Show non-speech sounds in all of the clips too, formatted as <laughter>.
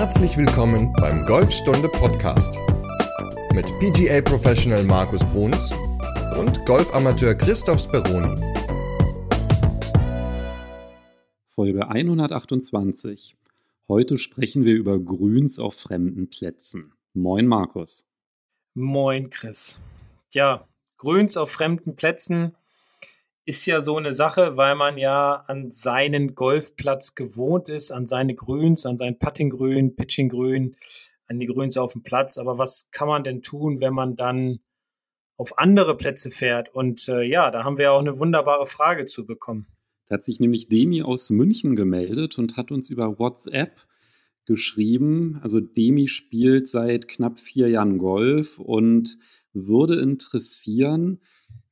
Herzlich willkommen beim Golfstunde Podcast mit PGA Professional Markus Bruns und Golfamateur Christoph Speroni. Folge 128. Heute sprechen wir über Grüns auf fremden Plätzen. Moin Markus. Moin Chris. Ja, Grüns auf fremden Plätzen ist ja so eine Sache, weil man ja an seinen Golfplatz gewohnt ist, an seine Grüns, an sein Puttinggrün, Pitchinggrün, an die Grüns auf dem Platz. Aber was kann man denn tun, wenn man dann auf andere Plätze fährt? Und äh, ja, da haben wir auch eine wunderbare Frage zu bekommen. Da hat sich nämlich Demi aus München gemeldet und hat uns über WhatsApp geschrieben. Also Demi spielt seit knapp vier Jahren Golf und würde interessieren,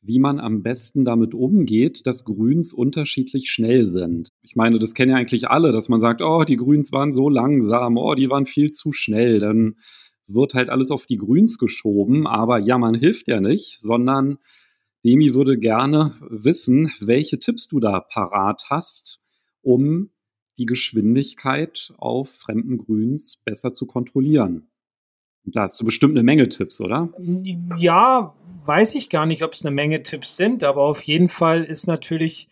wie man am besten damit umgeht, dass Grüns unterschiedlich schnell sind. Ich meine, das kennen ja eigentlich alle, dass man sagt, oh, die Grüns waren so langsam, oh, die waren viel zu schnell. Dann wird halt alles auf die Grüns geschoben, aber ja, man hilft ja nicht, sondern Demi würde gerne wissen, welche Tipps du da parat hast, um die Geschwindigkeit auf fremden Grüns besser zu kontrollieren. Da hast du bestimmt eine Menge Tipps, oder? Ja, weiß ich gar nicht, ob es eine Menge Tipps sind, aber auf jeden Fall ist natürlich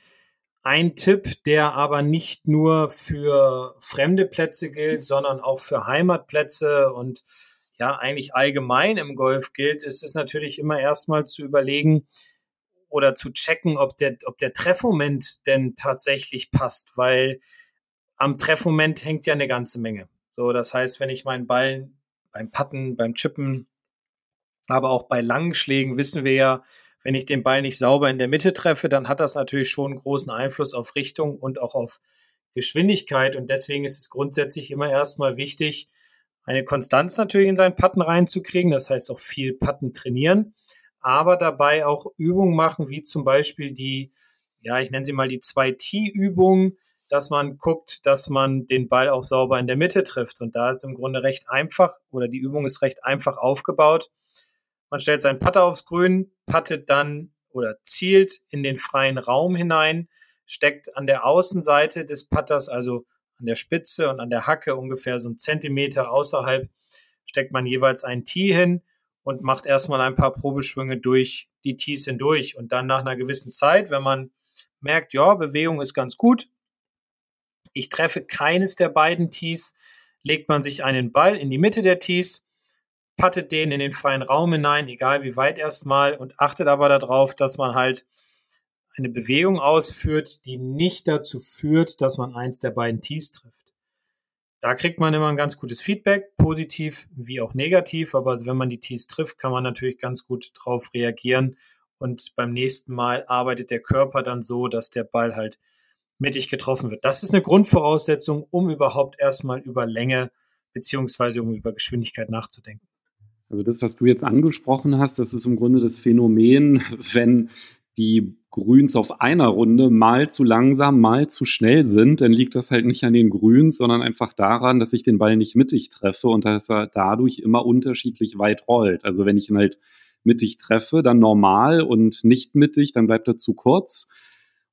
ein Tipp, der aber nicht nur für fremde Plätze gilt, sondern auch für Heimatplätze und ja, eigentlich allgemein im Golf gilt, ist es natürlich immer erstmal zu überlegen oder zu checken, ob der, ob der Treffmoment denn tatsächlich passt, weil am Treffmoment hängt ja eine ganze Menge. So, das heißt, wenn ich meinen Ball beim Putten, beim Chippen, aber auch bei langen Schlägen wissen wir ja, wenn ich den Ball nicht sauber in der Mitte treffe, dann hat das natürlich schon einen großen Einfluss auf Richtung und auch auf Geschwindigkeit. Und deswegen ist es grundsätzlich immer erstmal wichtig, eine Konstanz natürlich in seinen Putten reinzukriegen. Das heißt auch viel Putten trainieren, aber dabei auch Übungen machen, wie zum Beispiel die, ja, ich nenne sie mal die 2T-Übung, dass man guckt, dass man den Ball auch sauber in der Mitte trifft. Und da ist im Grunde recht einfach oder die Übung ist recht einfach aufgebaut. Man stellt seinen Putter aufs Grün, puttet dann oder zielt in den freien Raum hinein, steckt an der Außenseite des Putters, also an der Spitze und an der Hacke ungefähr so einen Zentimeter außerhalb, steckt man jeweils ein Tee hin und macht erstmal ein paar Probeschwünge durch die Tees hindurch. Und dann nach einer gewissen Zeit, wenn man merkt, ja, Bewegung ist ganz gut, ich treffe keines der beiden Tees, legt man sich einen Ball in die Mitte der Tees, pattet den in den freien Raum hinein, egal wie weit erstmal, und achtet aber darauf, dass man halt eine Bewegung ausführt, die nicht dazu führt, dass man eins der beiden Tees trifft. Da kriegt man immer ein ganz gutes Feedback, positiv wie auch negativ, aber wenn man die Tees trifft, kann man natürlich ganz gut drauf reagieren und beim nächsten Mal arbeitet der Körper dann so, dass der Ball halt mittig getroffen wird. Das ist eine Grundvoraussetzung, um überhaupt erstmal über Länge beziehungsweise um über Geschwindigkeit nachzudenken. Also das, was du jetzt angesprochen hast, das ist im Grunde das Phänomen, <laughs> wenn die Grüns auf einer Runde mal zu langsam, mal zu schnell sind, dann liegt das halt nicht an den Grüns, sondern einfach daran, dass ich den Ball nicht mittig treffe und dass er dadurch immer unterschiedlich weit rollt. Also wenn ich ihn halt mittig treffe, dann normal und nicht mittig, dann bleibt er zu kurz.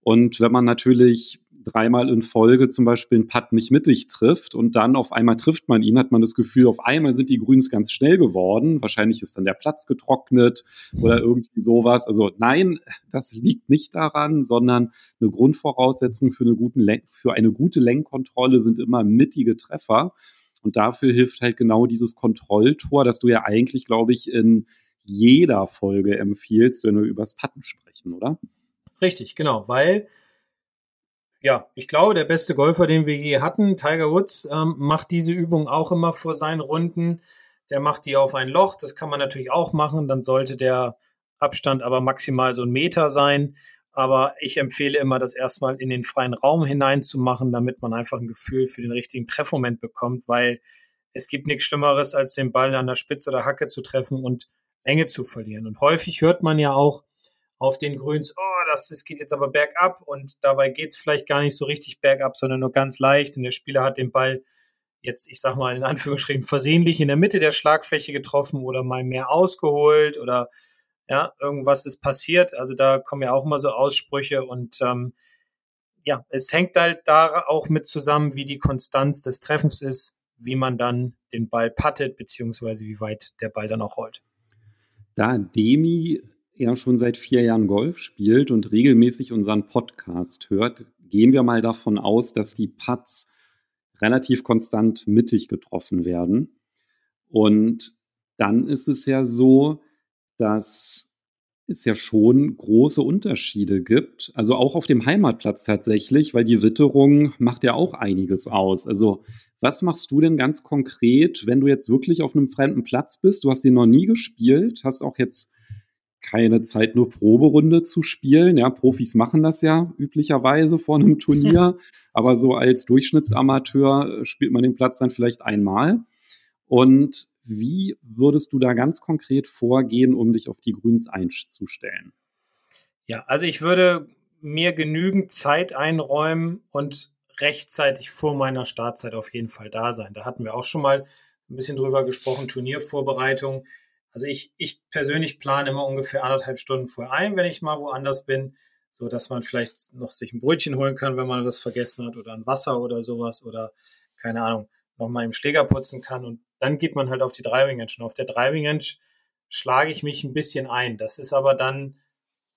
Und wenn man natürlich dreimal in Folge zum Beispiel einen Putt nicht mittig trifft und dann auf einmal trifft man ihn, hat man das Gefühl, auf einmal sind die Grüns ganz schnell geworden. Wahrscheinlich ist dann der Platz getrocknet oder irgendwie sowas. Also nein, das liegt nicht daran, sondern eine Grundvoraussetzung für eine, guten für eine gute Lenkkontrolle sind immer mittige Treffer. Und dafür hilft halt genau dieses Kontrolltor, das du ja eigentlich, glaube ich, in jeder Folge empfiehlst, wenn wir übers Putten sprechen, oder? Richtig, genau, weil ja, ich glaube, der beste Golfer, den wir je hatten, Tiger Woods, ähm, macht diese Übung auch immer vor seinen Runden. Der macht die auf ein Loch. Das kann man natürlich auch machen. Dann sollte der Abstand aber maximal so ein Meter sein. Aber ich empfehle immer, das erstmal in den freien Raum hineinzumachen, damit man einfach ein Gefühl für den richtigen Treffmoment bekommt, weil es gibt nichts Schlimmeres, als den Ball an der Spitze oder Hacke zu treffen und Länge zu verlieren. Und häufig hört man ja auch auf den Grüns, oh, das, das geht jetzt aber bergab und dabei geht es vielleicht gar nicht so richtig bergab, sondern nur ganz leicht und der Spieler hat den Ball jetzt, ich sag mal in Anführungsstrichen, versehentlich in der Mitte der Schlagfläche getroffen oder mal mehr ausgeholt oder ja, irgendwas ist passiert. Also da kommen ja auch immer so Aussprüche und ähm, ja, es hängt halt da auch mit zusammen, wie die Konstanz des Treffens ist, wie man dann den Ball pattet, beziehungsweise wie weit der Ball dann auch rollt. Da Demi ja schon seit vier Jahren Golf spielt und regelmäßig unseren Podcast hört, gehen wir mal davon aus, dass die Putts relativ konstant mittig getroffen werden. Und dann ist es ja so, dass es ja schon große Unterschiede gibt. Also auch auf dem Heimatplatz tatsächlich, weil die Witterung macht ja auch einiges aus. Also was machst du denn ganz konkret, wenn du jetzt wirklich auf einem fremden Platz bist? Du hast den noch nie gespielt, hast auch jetzt keine Zeit, nur Proberunde zu spielen. Ja, Profis machen das ja üblicherweise vor einem Turnier, <laughs> aber so als Durchschnittsamateur äh, spielt man den Platz dann vielleicht einmal. Und wie würdest du da ganz konkret vorgehen, um dich auf die Grüns einzustellen? Ja, also ich würde mir genügend Zeit einräumen und rechtzeitig vor meiner Startzeit auf jeden Fall da sein. Da hatten wir auch schon mal ein bisschen drüber gesprochen, Turniervorbereitung. Also ich, ich persönlich plane immer ungefähr anderthalb Stunden vorher ein, wenn ich mal woanders bin, so dass man vielleicht noch sich ein Brötchen holen kann, wenn man das vergessen hat oder ein Wasser oder sowas oder keine Ahnung, noch mal im Schläger putzen kann und dann geht man halt auf die Driving Range. Und auf der Driving Range schlage ich mich ein bisschen ein. Das ist aber dann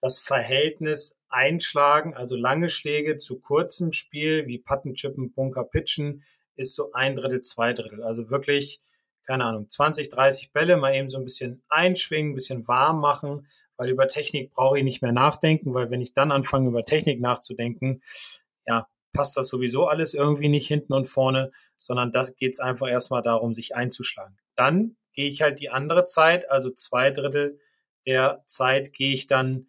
das Verhältnis einschlagen, also lange Schläge zu kurzem Spiel, wie Patten, Chippen, Bunker, Pitchen, ist so ein Drittel, zwei Drittel. Also wirklich, keine Ahnung, 20, 30 Bälle mal eben so ein bisschen einschwingen, ein bisschen warm machen, weil über Technik brauche ich nicht mehr nachdenken, weil wenn ich dann anfange, über Technik nachzudenken, ja, passt das sowieso alles irgendwie nicht hinten und vorne, sondern das geht es einfach erstmal darum, sich einzuschlagen. Dann gehe ich halt die andere Zeit, also zwei Drittel der Zeit gehe ich dann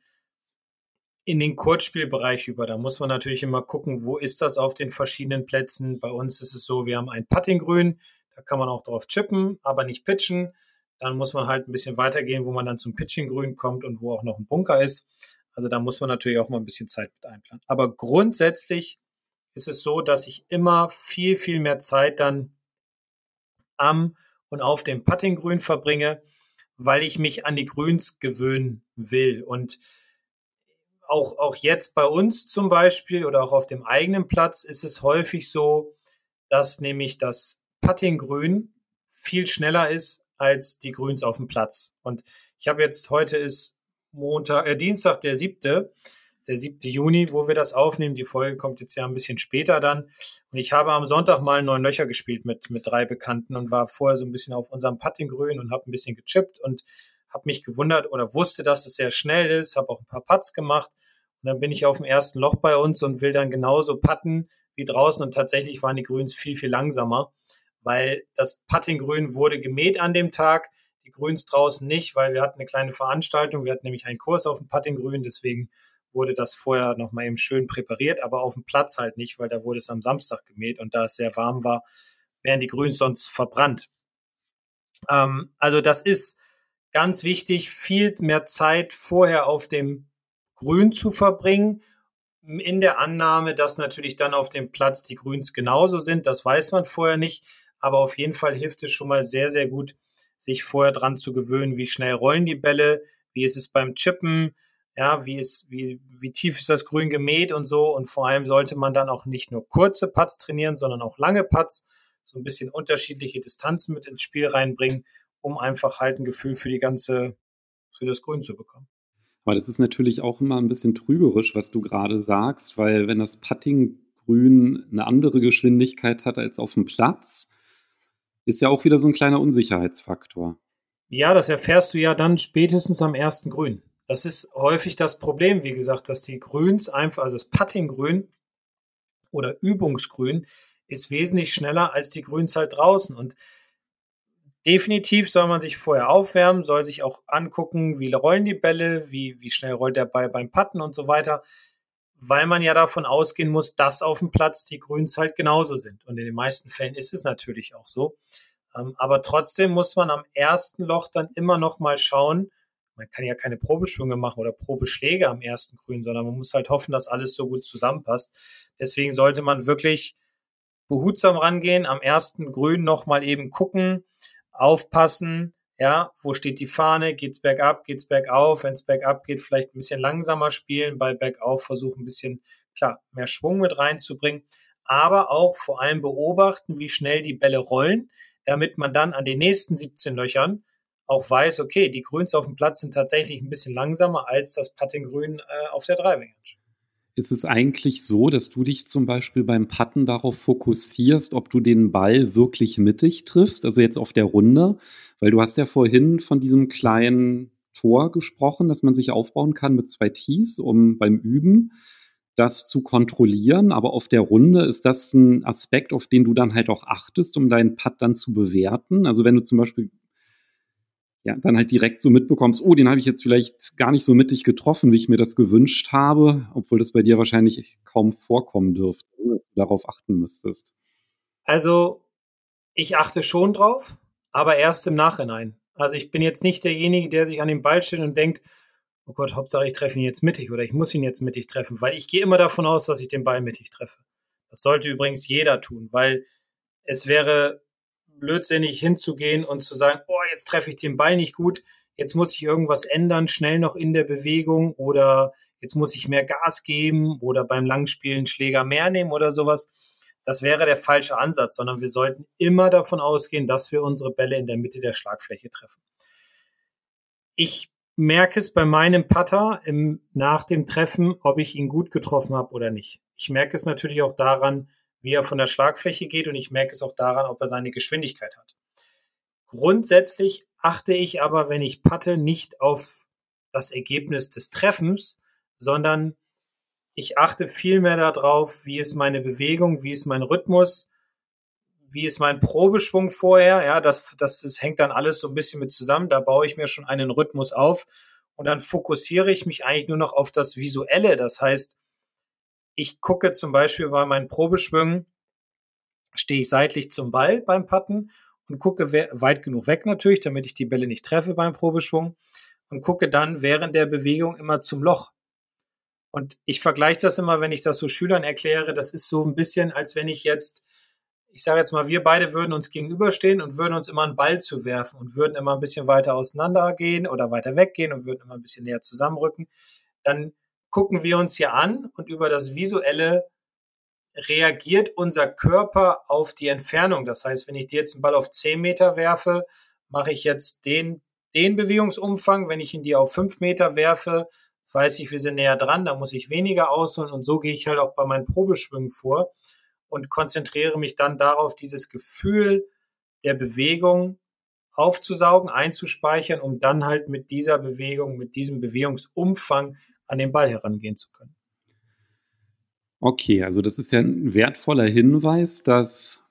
in den Kurzspielbereich über. Da muss man natürlich immer gucken, wo ist das auf den verschiedenen Plätzen. Bei uns ist es so, wir haben ein Puttinggrün, da kann man auch drauf chippen, aber nicht pitchen. Dann muss man halt ein bisschen weitergehen, wo man dann zum Pitchinggrün kommt und wo auch noch ein Bunker ist. Also da muss man natürlich auch mal ein bisschen Zeit mit einplanen. Aber grundsätzlich ist es so, dass ich immer viel, viel mehr Zeit dann am und auf dem Puttinggrün verbringe, weil ich mich an die Grüns gewöhnen will. Und auch, auch jetzt bei uns zum Beispiel oder auch auf dem eigenen Platz ist es häufig so, dass nämlich das Puttinggrün viel schneller ist als die Grüns auf dem Platz. Und ich habe jetzt, heute ist Montag, äh, Dienstag, der siebte der 7. Juni, wo wir das aufnehmen. Die Folge kommt jetzt ja ein bisschen später dann. Und ich habe am Sonntag mal neun Löcher gespielt mit, mit drei Bekannten und war vorher so ein bisschen auf unserem Puttinggrün und habe ein bisschen gechippt und habe mich gewundert oder wusste, dass es sehr schnell ist, habe auch ein paar Putts gemacht. Und dann bin ich auf dem ersten Loch bei uns und will dann genauso putten wie draußen. Und tatsächlich waren die Grüns viel, viel langsamer, weil das Puttinggrün wurde gemäht an dem Tag die Grüns draußen nicht, weil wir hatten eine kleine Veranstaltung. Wir hatten nämlich einen Kurs auf dem Puttinggrün, deswegen wurde das vorher noch mal eben schön präpariert, aber auf dem Platz halt nicht, weil da wurde es am Samstag gemäht und da es sehr warm war, wären die Grüns sonst verbrannt. Ähm, also das ist ganz wichtig, viel mehr Zeit vorher auf dem Grün zu verbringen, in der Annahme, dass natürlich dann auf dem Platz die Grüns genauso sind. Das weiß man vorher nicht, aber auf jeden Fall hilft es schon mal sehr, sehr gut, sich vorher dran zu gewöhnen, wie schnell rollen die Bälle, wie ist es beim Chippen, ja, wie ist, wie, wie tief ist das Grün gemäht und so. Und vor allem sollte man dann auch nicht nur kurze Putts trainieren, sondern auch lange Putts, so ein bisschen unterschiedliche Distanzen mit ins Spiel reinbringen, um einfach halt ein Gefühl für die ganze, für das Grün zu bekommen. Aber das ist natürlich auch immer ein bisschen trügerisch, was du gerade sagst, weil wenn das Puttinggrün eine andere Geschwindigkeit hat als auf dem Platz, ist ja auch wieder so ein kleiner Unsicherheitsfaktor. Ja, das erfährst du ja dann spätestens am ersten Grün. Das ist häufig das Problem, wie gesagt, dass die Grüns einfach, also das Puttinggrün oder Übungsgrün ist wesentlich schneller als die Grüns halt draußen. Und definitiv soll man sich vorher aufwärmen, soll sich auch angucken, wie rollen die Bälle, wie, wie schnell rollt der Ball beim Putten und so weiter, weil man ja davon ausgehen muss, dass auf dem Platz die Grüns halt genauso sind. Und in den meisten Fällen ist es natürlich auch so. Ähm, aber trotzdem muss man am ersten Loch dann immer noch mal schauen, man kann ja keine Probeschwünge machen oder Probeschläge am ersten Grün, sondern man muss halt hoffen, dass alles so gut zusammenpasst. Deswegen sollte man wirklich behutsam rangehen, am ersten Grün nochmal eben gucken, aufpassen, ja, wo steht die Fahne, geht's bergab, geht's bergauf, wenn es bergab geht, vielleicht ein bisschen langsamer spielen, bei bergauf versuchen ein bisschen, klar, mehr Schwung mit reinzubringen, aber auch vor allem beobachten, wie schnell die Bälle rollen, damit man dann an den nächsten 17 Löchern auch weiß, okay, die Grüns auf dem Platz sind tatsächlich ein bisschen langsamer als das Puttinggrün äh, auf der Driving Range. Ist es eigentlich so, dass du dich zum Beispiel beim Putten darauf fokussierst, ob du den Ball wirklich mittig triffst, also jetzt auf der Runde? Weil du hast ja vorhin von diesem kleinen Tor gesprochen, dass man sich aufbauen kann mit zwei Tees, um beim Üben das zu kontrollieren. Aber auf der Runde ist das ein Aspekt, auf den du dann halt auch achtest, um deinen Putt dann zu bewerten. Also wenn du zum Beispiel ja, dann halt direkt so mitbekommst, oh, den habe ich jetzt vielleicht gar nicht so mittig getroffen, wie ich mir das gewünscht habe, obwohl das bei dir wahrscheinlich kaum vorkommen dürfte, dass du darauf achten müsstest. Also, ich achte schon drauf, aber erst im Nachhinein. Also ich bin jetzt nicht derjenige, der sich an den Ball steht und denkt, oh Gott, Hauptsache ich treffe ihn jetzt mittig oder ich muss ihn jetzt mittig treffen, weil ich gehe immer davon aus, dass ich den Ball mittig treffe. Das sollte übrigens jeder tun, weil es wäre blödsinnig hinzugehen und zu sagen, oh, jetzt treffe ich den Ball nicht gut, jetzt muss ich irgendwas ändern, schnell noch in der Bewegung oder jetzt muss ich mehr Gas geben oder beim Langspielen Schläger mehr nehmen oder sowas. Das wäre der falsche Ansatz, sondern wir sollten immer davon ausgehen, dass wir unsere Bälle in der Mitte der Schlagfläche treffen. Ich merke es bei meinem Putter im, nach dem Treffen, ob ich ihn gut getroffen habe oder nicht. Ich merke es natürlich auch daran, wie er von der Schlagfläche geht und ich merke es auch daran, ob er seine Geschwindigkeit hat. Grundsätzlich achte ich aber, wenn ich patte, nicht auf das Ergebnis des Treffens, sondern ich achte vielmehr darauf, wie ist meine Bewegung, wie ist mein Rhythmus, wie ist mein Probeschwung vorher. Ja, das, das, das hängt dann alles so ein bisschen mit zusammen. Da baue ich mir schon einen Rhythmus auf und dann fokussiere ich mich eigentlich nur noch auf das Visuelle. Das heißt, ich gucke zum Beispiel bei meinen Probeschwüngen, stehe ich seitlich zum Ball beim Putten und gucke weit genug weg natürlich, damit ich die Bälle nicht treffe beim Probeschwung und gucke dann während der Bewegung immer zum Loch. Und ich vergleiche das immer, wenn ich das so Schülern erkläre, das ist so ein bisschen, als wenn ich jetzt, ich sage jetzt mal, wir beide würden uns gegenüberstehen und würden uns immer einen Ball zuwerfen und würden immer ein bisschen weiter auseinander gehen oder weiter weggehen und würden immer ein bisschen näher zusammenrücken. Dann gucken wir uns hier an und über das Visuelle reagiert unser Körper auf die Entfernung. Das heißt, wenn ich dir jetzt einen Ball auf 10 Meter werfe, mache ich jetzt den, den Bewegungsumfang. Wenn ich ihn dir auf 5 Meter werfe, weiß ich, wir sind näher dran, da muss ich weniger ausholen. Und so gehe ich halt auch bei meinen Probeschwüngen vor und konzentriere mich dann darauf, dieses Gefühl der Bewegung aufzusaugen, einzuspeichern, um dann halt mit dieser Bewegung, mit diesem Bewegungsumfang an den Ball herangehen zu können. Okay, also das ist ja ein wertvoller Hinweis, dass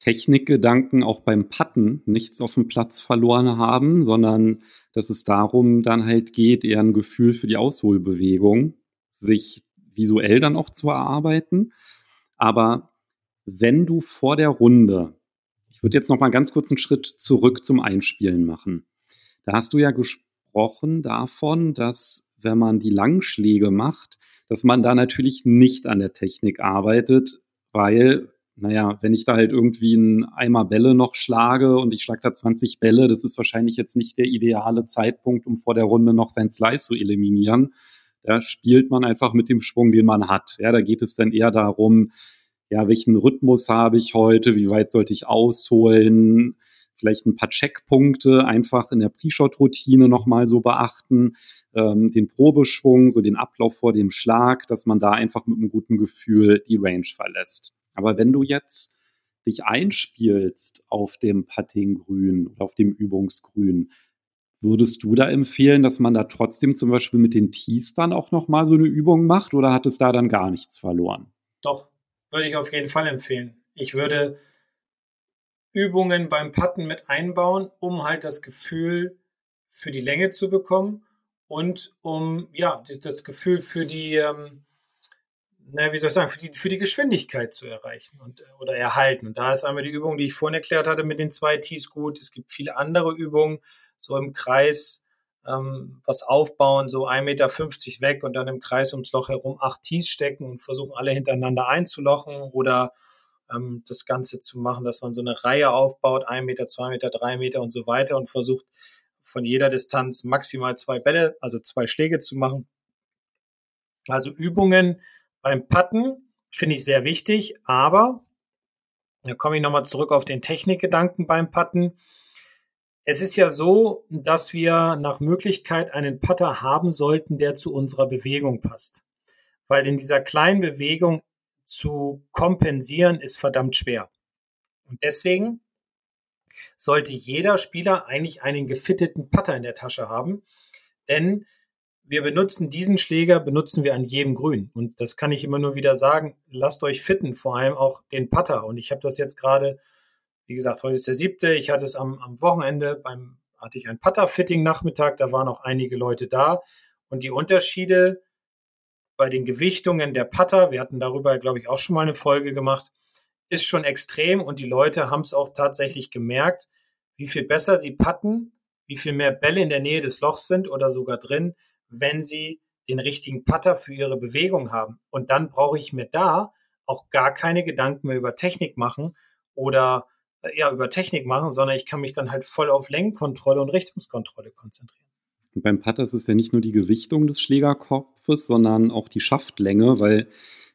Technikgedanken auch beim Patten nichts auf dem Platz verloren haben, sondern dass es darum dann halt geht, eher ein Gefühl für die Ausholbewegung, sich visuell dann auch zu erarbeiten. Aber wenn du vor der Runde, ich würde jetzt noch mal ganz kurz einen Schritt zurück zum Einspielen machen. Da hast du ja gesprochen davon, dass wenn man die Langschläge macht, dass man da natürlich nicht an der Technik arbeitet, weil, naja, wenn ich da halt irgendwie einen Eimer Bälle noch schlage und ich schlage da 20 Bälle, das ist wahrscheinlich jetzt nicht der ideale Zeitpunkt, um vor der Runde noch sein Slice zu eliminieren. Da spielt man einfach mit dem Schwung, den man hat. Ja, da geht es dann eher darum, ja, welchen Rhythmus habe ich heute, wie weit sollte ich ausholen, vielleicht ein paar Checkpunkte einfach in der Pre-Shot-Routine nochmal so beachten, ähm, den Probeschwung, so den Ablauf vor dem Schlag, dass man da einfach mit einem guten Gefühl die Range verlässt. Aber wenn du jetzt dich einspielst auf dem Puttinggrün oder auf dem Übungsgrün, würdest du da empfehlen, dass man da trotzdem zum Beispiel mit den Tees dann auch nochmal so eine Übung macht oder hat es da dann gar nichts verloren? Doch, würde ich auf jeden Fall empfehlen. Ich würde Übungen beim Putten mit einbauen, um halt das Gefühl für die Länge zu bekommen und um ja das Gefühl für die, ähm, na, wie soll ich sagen, für die, für die Geschwindigkeit zu erreichen und, oder erhalten. Und da ist einmal die Übung, die ich vorhin erklärt hatte mit den zwei Tees gut. Es gibt viele andere Übungen, so im Kreis ähm, was aufbauen, so 1,50 Meter weg und dann im Kreis ums Loch herum acht Tees stecken und versuchen alle hintereinander einzulochen oder ähm, das Ganze zu machen, dass man so eine Reihe aufbaut, ein Meter, zwei Meter, drei Meter und so weiter und versucht von jeder Distanz maximal zwei Bälle, also zwei Schläge zu machen. Also Übungen beim Putten, finde ich sehr wichtig, aber da komme ich nochmal zurück auf den Technikgedanken beim Putten. Es ist ja so, dass wir nach Möglichkeit einen Putter haben sollten, der zu unserer Bewegung passt. Weil in dieser kleinen Bewegung zu kompensieren ist verdammt schwer. Und deswegen sollte jeder Spieler eigentlich einen gefitteten Putter in der Tasche haben. Denn wir benutzen diesen Schläger, benutzen wir an jedem Grün. Und das kann ich immer nur wieder sagen. Lasst euch fitten, vor allem auch den Putter. Und ich habe das jetzt gerade, wie gesagt, heute ist der siebte. Ich hatte es am, am Wochenende beim, hatte ich ein Putter-Fitting-Nachmittag. Da waren auch einige Leute da. Und die Unterschiede bei den Gewichtungen der Putter, wir hatten darüber, glaube ich, auch schon mal eine Folge gemacht, ist schon extrem. Und die Leute haben es auch tatsächlich gemerkt, wie viel besser sie putten, wie viel mehr Bälle in der Nähe des Lochs sind oder sogar drin, wenn sie den richtigen Putter für ihre Bewegung haben. Und dann brauche ich mir da auch gar keine Gedanken mehr über Technik machen oder äh, ja, über Technik machen, sondern ich kann mich dann halt voll auf Lenkkontrolle und Richtungskontrolle konzentrieren. Und beim Putter ist es ja nicht nur die Gewichtung des Schlägerkopfes, sondern auch die Schaftlänge, weil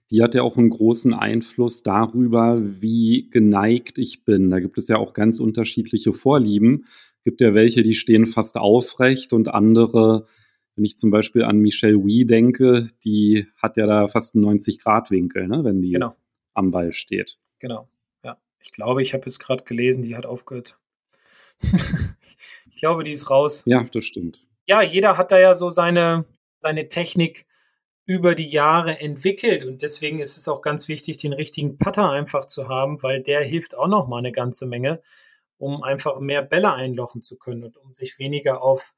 die hat ja auch einen großen Einfluss darüber, wie geneigt ich bin. Da gibt es ja auch ganz unterschiedliche Vorlieben. Es gibt ja welche, die stehen fast aufrecht und andere wenn ich zum Beispiel an Michelle Wee denke, die hat ja da fast einen 90-Grad-Winkel, ne, wenn die genau. am Ball steht. Genau, ja. Ich glaube, ich habe es gerade gelesen, die hat aufgehört. <laughs> ich glaube, die ist raus. Ja, das stimmt. Ja, jeder hat da ja so seine, seine Technik über die Jahre entwickelt und deswegen ist es auch ganz wichtig, den richtigen Putter einfach zu haben, weil der hilft auch noch mal eine ganze Menge, um einfach mehr Bälle einlochen zu können und um sich weniger auf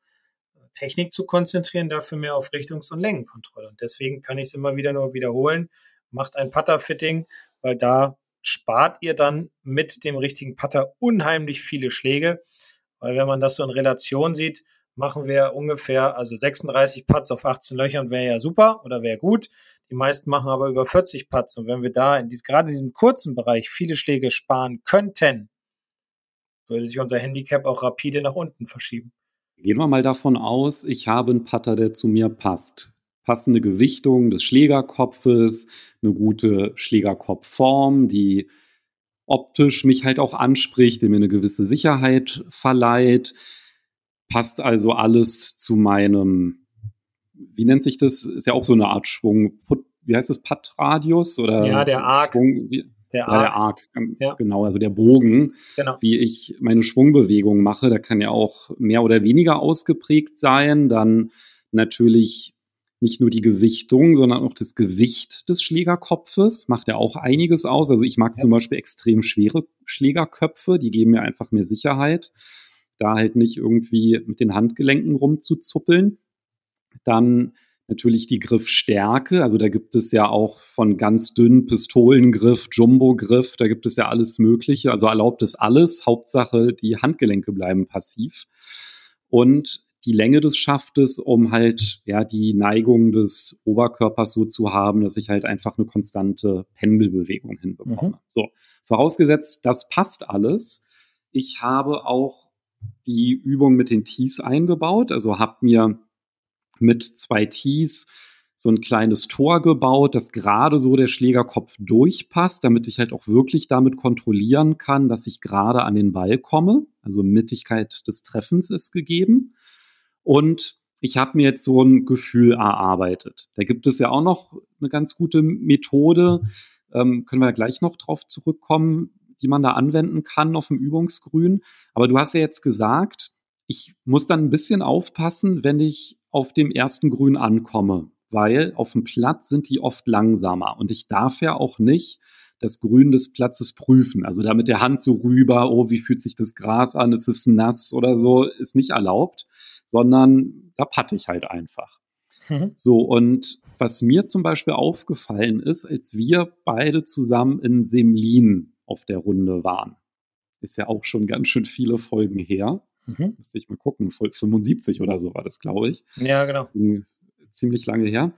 Technik zu konzentrieren, dafür mehr auf Richtungs- und Längenkontrolle. Und deswegen kann ich es immer wieder nur wiederholen. Macht ein Putter-Fitting, weil da spart ihr dann mit dem richtigen Putter unheimlich viele Schläge. Weil wenn man das so in Relation sieht, machen wir ungefähr, also 36 Putts auf 18 Löchern wäre ja super oder wäre gut. Die meisten machen aber über 40 Putts. Und wenn wir da in dies, gerade in diesem kurzen Bereich viele Schläge sparen könnten, würde sich unser Handicap auch rapide nach unten verschieben. Gehen wir mal davon aus, ich habe einen Putter, der zu mir passt. Passende Gewichtung des Schlägerkopfes, eine gute Schlägerkopfform, die optisch mich halt auch anspricht, die mir eine gewisse Sicherheit verleiht. Passt also alles zu meinem, wie nennt sich das? Ist ja auch so eine Art Schwung. Wie heißt das? Puttradius? Oder ja, der Arc. Schwung, der Arc. Ja, der Arc, ja. genau, also der Bogen, genau. wie ich meine Schwungbewegung mache, der kann ja auch mehr oder weniger ausgeprägt sein. Dann natürlich nicht nur die Gewichtung, sondern auch das Gewicht des Schlägerkopfes macht ja auch einiges aus. Also ich mag ja. zum Beispiel extrem schwere Schlägerköpfe, die geben mir einfach mehr Sicherheit. Da halt nicht irgendwie mit den Handgelenken rumzuzuppeln. Dann natürlich die Griffstärke. Also da gibt es ja auch von ganz dünnen Pistolengriff, Jumbo-Griff, da gibt es ja alles Mögliche. Also erlaubt es alles. Hauptsache, die Handgelenke bleiben passiv. Und die Länge des Schaftes, um halt ja die Neigung des Oberkörpers so zu haben, dass ich halt einfach eine konstante Pendelbewegung hinbekomme. Mhm. So, vorausgesetzt, das passt alles. Ich habe auch die Übung mit den Tees eingebaut, also habe mir mit zwei Tees so ein kleines Tor gebaut, das gerade so der Schlägerkopf durchpasst, damit ich halt auch wirklich damit kontrollieren kann, dass ich gerade an den Ball komme. Also Mittigkeit des Treffens ist gegeben. Und ich habe mir jetzt so ein Gefühl erarbeitet. Da gibt es ja auch noch eine ganz gute Methode, ähm, können wir gleich noch drauf zurückkommen, die man da anwenden kann auf dem Übungsgrün. Aber du hast ja jetzt gesagt, ich muss dann ein bisschen aufpassen, wenn ich auf dem ersten Grün ankomme, weil auf dem Platz sind die oft langsamer und ich darf ja auch nicht das Grün des Platzes prüfen. Also da mit der Hand so rüber, oh, wie fühlt sich das Gras an, ist es nass oder so, ist nicht erlaubt, sondern da patte ich halt einfach. Mhm. So, und was mir zum Beispiel aufgefallen ist, als wir beide zusammen in Semlin auf der Runde waren, ist ja auch schon ganz schön viele Folgen her. Mhm. Müsste ich mal gucken, 75 oder so war das, glaube ich. Ja, genau. Ziemlich lange her.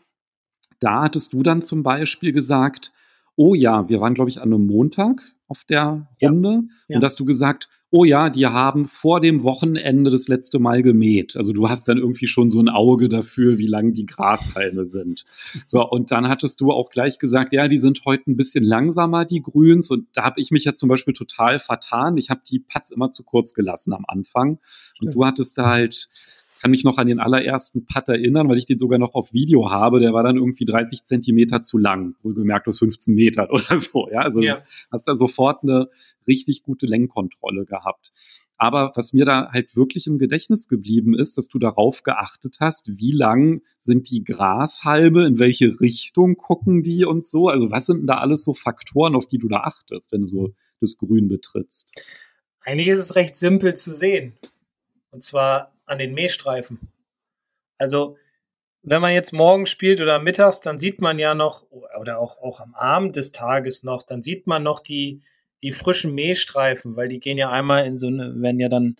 Da hattest du dann zum Beispiel gesagt, oh ja, wir waren, glaube ich, an einem Montag auf der Runde. Ja. Ja. Und hast du gesagt, oh ja, die haben vor dem Wochenende das letzte Mal gemäht. Also du hast dann irgendwie schon so ein Auge dafür, wie lang die Grashalme sind. So, und dann hattest du auch gleich gesagt, ja, die sind heute ein bisschen langsamer, die Grüns. Und da habe ich mich ja zum Beispiel total vertan. Ich habe die Putts immer zu kurz gelassen am Anfang. Stimmt. Und du hattest da halt kann mich noch an den allerersten Putt erinnern, weil ich den sogar noch auf Video habe. Der war dann irgendwie 30 Zentimeter zu lang, wohlgemerkt aus 15 Metern <laughs> oder so. Ja, also ja. hast da sofort eine richtig gute Lenkkontrolle gehabt. Aber was mir da halt wirklich im Gedächtnis geblieben ist, dass du darauf geachtet hast, wie lang sind die Grashalme, in welche Richtung gucken die und so. Also was sind denn da alles so Faktoren, auf die du da achtest, wenn du so das Grün betrittst? Eigentlich ist es recht simpel zu sehen. Und zwar an den Mähstreifen. Also, wenn man jetzt morgen spielt oder mittags, dann sieht man ja noch, oder auch, auch am Abend des Tages noch, dann sieht man noch die, die frischen Mähstreifen, weil die gehen ja einmal in so eine, werden ja dann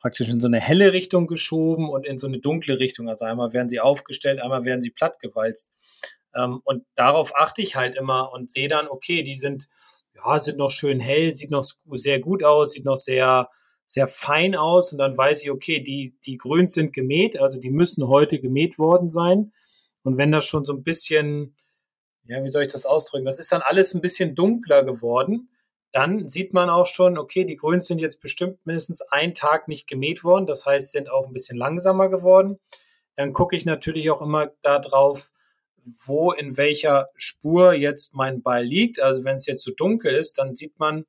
praktisch in so eine helle Richtung geschoben und in so eine dunkle Richtung. Also einmal werden sie aufgestellt, einmal werden sie plattgewalzt. Ähm, und darauf achte ich halt immer und sehe dann, okay, die sind, ja, sind noch schön hell, sieht noch sehr gut aus, sieht noch sehr, sehr fein aus und dann weiß ich, okay, die, die Grüns sind gemäht, also die müssen heute gemäht worden sein. Und wenn das schon so ein bisschen, ja, wie soll ich das ausdrücken? Das ist dann alles ein bisschen dunkler geworden. Dann sieht man auch schon, okay, die Grüns sind jetzt bestimmt mindestens einen Tag nicht gemäht worden. Das heißt, sind auch ein bisschen langsamer geworden. Dann gucke ich natürlich auch immer darauf, wo in welcher Spur jetzt mein Ball liegt. Also wenn es jetzt so dunkel ist, dann sieht man,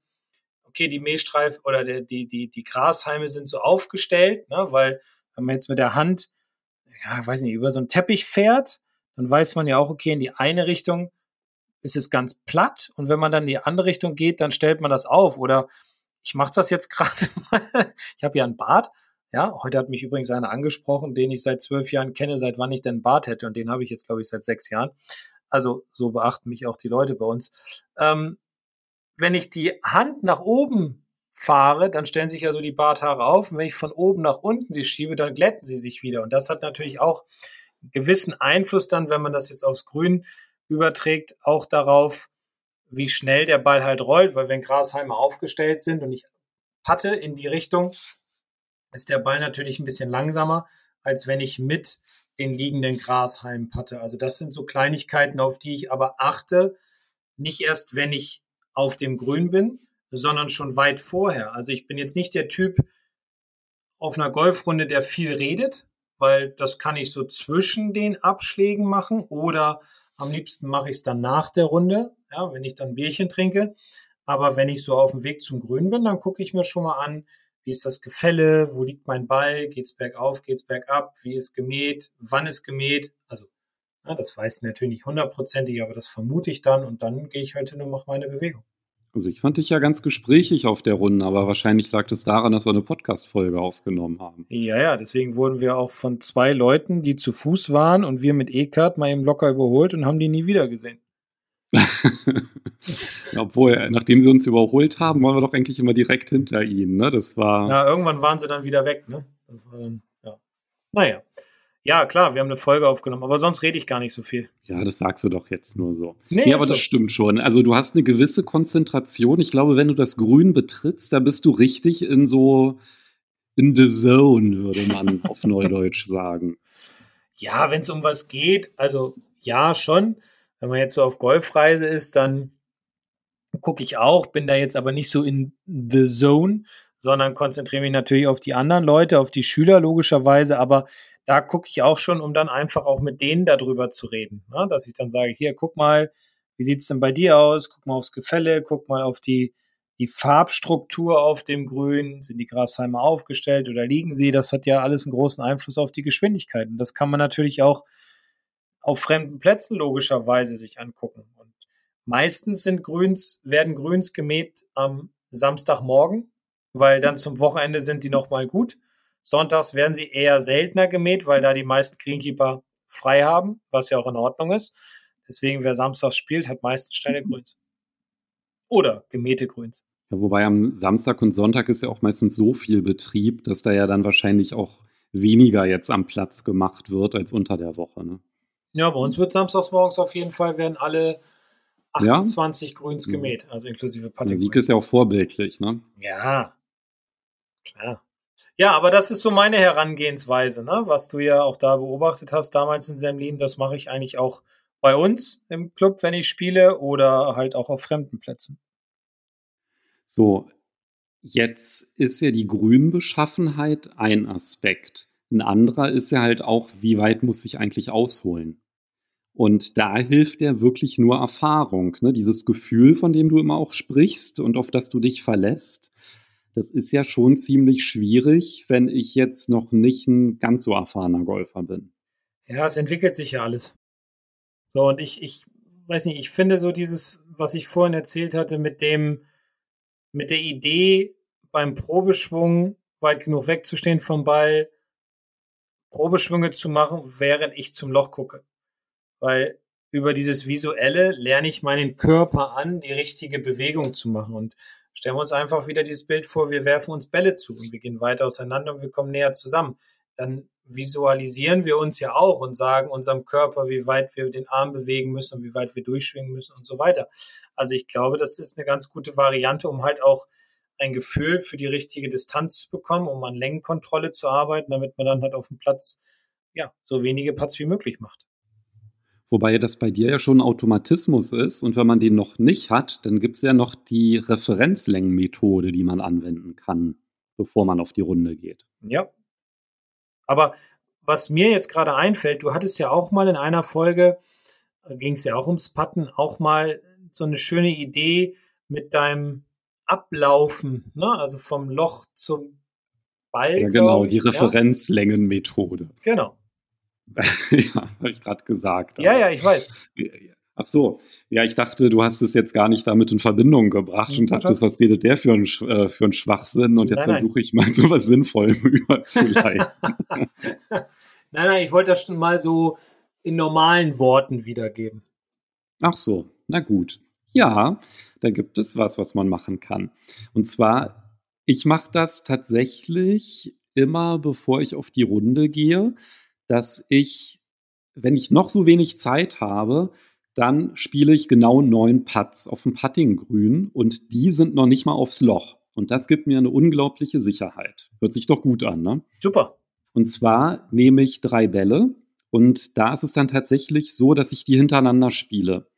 okay, die Mähstreif oder der, die, die, die Grashalme sind so aufgestellt, ne, weil wenn man jetzt mit der Hand, ja, weiß nicht, über so einen Teppich fährt, dann weiß man ja auch, okay, in die eine Richtung ist es ganz platt und wenn man dann in die andere Richtung geht, dann stellt man das auf. Oder ich mache das jetzt <laughs> gerade mal. Ich habe ja einen Bart. Ja, heute hat mich übrigens einer angesprochen, den ich seit zwölf Jahren kenne, seit wann ich denn einen Bart hätte. Und den habe ich jetzt, glaube ich, seit sechs Jahren. Also so beachten mich auch die Leute bei uns. Ähm, wenn ich die Hand nach oben fahre, dann stellen sich ja so die Barthaare auf. Und wenn ich von oben nach unten sie schiebe, dann glätten sie sich wieder. Und das hat natürlich auch einen gewissen Einfluss dann, wenn man das jetzt aufs Grün überträgt, auch darauf, wie schnell der Ball halt rollt. Weil wenn Grashalme aufgestellt sind und ich patte in die Richtung, ist der Ball natürlich ein bisschen langsamer, als wenn ich mit den liegenden Grashalmen patte. Also das sind so Kleinigkeiten, auf die ich aber achte. Nicht erst, wenn ich auf dem Grün bin, sondern schon weit vorher. Also ich bin jetzt nicht der Typ auf einer Golfrunde, der viel redet, weil das kann ich so zwischen den Abschlägen machen oder am liebsten mache ich es dann nach der Runde, ja, wenn ich dann ein Bierchen trinke. Aber wenn ich so auf dem Weg zum Grün bin, dann gucke ich mir schon mal an, wie ist das Gefälle, wo liegt mein Ball, geht's bergauf, geht's bergab, wie ist gemäht, wann ist gemäht. Also ja, das weiß ich natürlich nicht hundertprozentig, aber das vermute ich dann und dann gehe ich halt hin und mache meine Bewegung. Also ich fand dich ja ganz gesprächig auf der Runde, aber wahrscheinlich lag es daran, dass wir eine Podcast-Folge aufgenommen haben. Ja, ja, deswegen wurden wir auch von zwei Leuten, die zu Fuß waren und wir mit E-Card mal eben locker überholt und haben die nie wieder gesehen. <laughs> Obwohl, nachdem sie uns überholt haben, waren wir doch eigentlich immer direkt hinter ihnen, ne? Das war. Ja, irgendwann waren sie dann wieder weg, ne? Das war dann, ja. Naja. Ja, klar, wir haben eine Folge aufgenommen, aber sonst rede ich gar nicht so viel. Ja, das sagst du doch jetzt nur so. Nee, ja, aber so. das stimmt schon. Also du hast eine gewisse Konzentration. Ich glaube, wenn du das Grün betrittst, da bist du richtig in so in the zone, würde man <laughs> auf Neudeutsch sagen. Ja, wenn es um was geht, also ja, schon. Wenn man jetzt so auf Golfreise ist, dann gucke ich auch, bin da jetzt aber nicht so in the zone, sondern konzentriere mich natürlich auf die anderen Leute, auf die Schüler logischerweise, aber da gucke ich auch schon, um dann einfach auch mit denen darüber zu reden. Ne? Dass ich dann sage, hier, guck mal, wie sieht's denn bei dir aus? Guck mal aufs Gefälle, guck mal auf die, die Farbstruktur auf dem Grün. Sind die Grashalme aufgestellt oder liegen sie? Das hat ja alles einen großen Einfluss auf die Geschwindigkeit. Und das kann man natürlich auch auf fremden Plätzen logischerweise sich angucken. Und meistens sind Grüns, werden Grüns gemäht am Samstagmorgen, weil dann zum Wochenende sind die nochmal gut. Sonntags werden sie eher seltener gemäht, weil da die meisten Greenkeeper frei haben, was ja auch in Ordnung ist. Deswegen, wer samstags spielt, hat meistens steile Grüns. Oder gemähte Grüns. Ja, wobei am Samstag und Sonntag ist ja auch meistens so viel Betrieb, dass da ja dann wahrscheinlich auch weniger jetzt am Platz gemacht wird als unter der Woche. Ne? Ja, bei uns wird samstags morgens auf jeden Fall werden alle 28 ja? Grüns gemäht, also inklusive Patte. Der Sieg ist ja auch vorbildlich, ne? Ja, Klar. Ja, aber das ist so meine Herangehensweise, ne? was du ja auch da beobachtet hast damals in Semlin. Das mache ich eigentlich auch bei uns im Club, wenn ich spiele oder halt auch auf fremden Plätzen. So, jetzt ist ja die Grünbeschaffenheit ein Aspekt. Ein anderer ist ja halt auch, wie weit muss ich eigentlich ausholen? Und da hilft ja wirklich nur Erfahrung, ne? dieses Gefühl, von dem du immer auch sprichst und auf das du dich verlässt. Das ist ja schon ziemlich schwierig, wenn ich jetzt noch nicht ein ganz so erfahrener Golfer bin. Ja, es entwickelt sich ja alles. So, und ich, ich weiß nicht, ich finde so dieses, was ich vorhin erzählt hatte, mit dem, mit der Idee, beim Probeschwung weit genug wegzustehen vom Ball, Probeschwünge zu machen, während ich zum Loch gucke. Weil über dieses Visuelle lerne ich meinen Körper an, die richtige Bewegung zu machen. Und stellen wir uns einfach wieder dieses Bild vor, wir werfen uns Bälle zu und wir gehen weiter auseinander und wir kommen näher zusammen. Dann visualisieren wir uns ja auch und sagen unserem Körper, wie weit wir den Arm bewegen müssen und wie weit wir durchschwingen müssen und so weiter. Also ich glaube, das ist eine ganz gute Variante, um halt auch ein Gefühl für die richtige Distanz zu bekommen, um an Längenkontrolle zu arbeiten, damit man dann halt auf dem Platz ja, so wenige Putts wie möglich macht. Wobei das bei dir ja schon ein Automatismus ist und wenn man den noch nicht hat, dann gibt es ja noch die Referenzlängenmethode, die man anwenden kann, bevor man auf die Runde geht. Ja. Aber was mir jetzt gerade einfällt, du hattest ja auch mal in einer Folge, ging es ja auch ums Putten, auch mal so eine schöne Idee mit deinem Ablaufen, ne? also vom Loch zum Ball. Ja, genau, die Referenzlängenmethode. Genau. <laughs> ja, habe ich gerade gesagt. Ja, ja, ich weiß. Ach so, ja, ich dachte, du hast es jetzt gar nicht damit in Verbindung gebracht und dachtest, was redet der für ein, äh, für ein Schwachsinn? Und jetzt versuche ich mal <laughs> so was Sinnvollem <laughs> überzuleiten. nein, nein, ich wollte das schon mal so in normalen Worten wiedergeben. Ach so, na gut. Ja, da gibt es was, was man machen kann. Und zwar, ich mache das tatsächlich immer, bevor ich auf die Runde gehe, dass ich, wenn ich noch so wenig Zeit habe, dann spiele ich genau neun Putts auf dem Puttinggrün und die sind noch nicht mal aufs Loch. Und das gibt mir eine unglaubliche Sicherheit. Hört sich doch gut an, ne? Super. Und zwar nehme ich drei Bälle und da ist es dann tatsächlich so, dass ich die hintereinander spiele.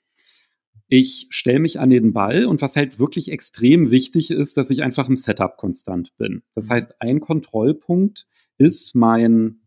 Ich stelle mich an den Ball und was halt wirklich extrem wichtig ist, dass ich einfach im Setup konstant bin. Das mhm. heißt, ein Kontrollpunkt ist mein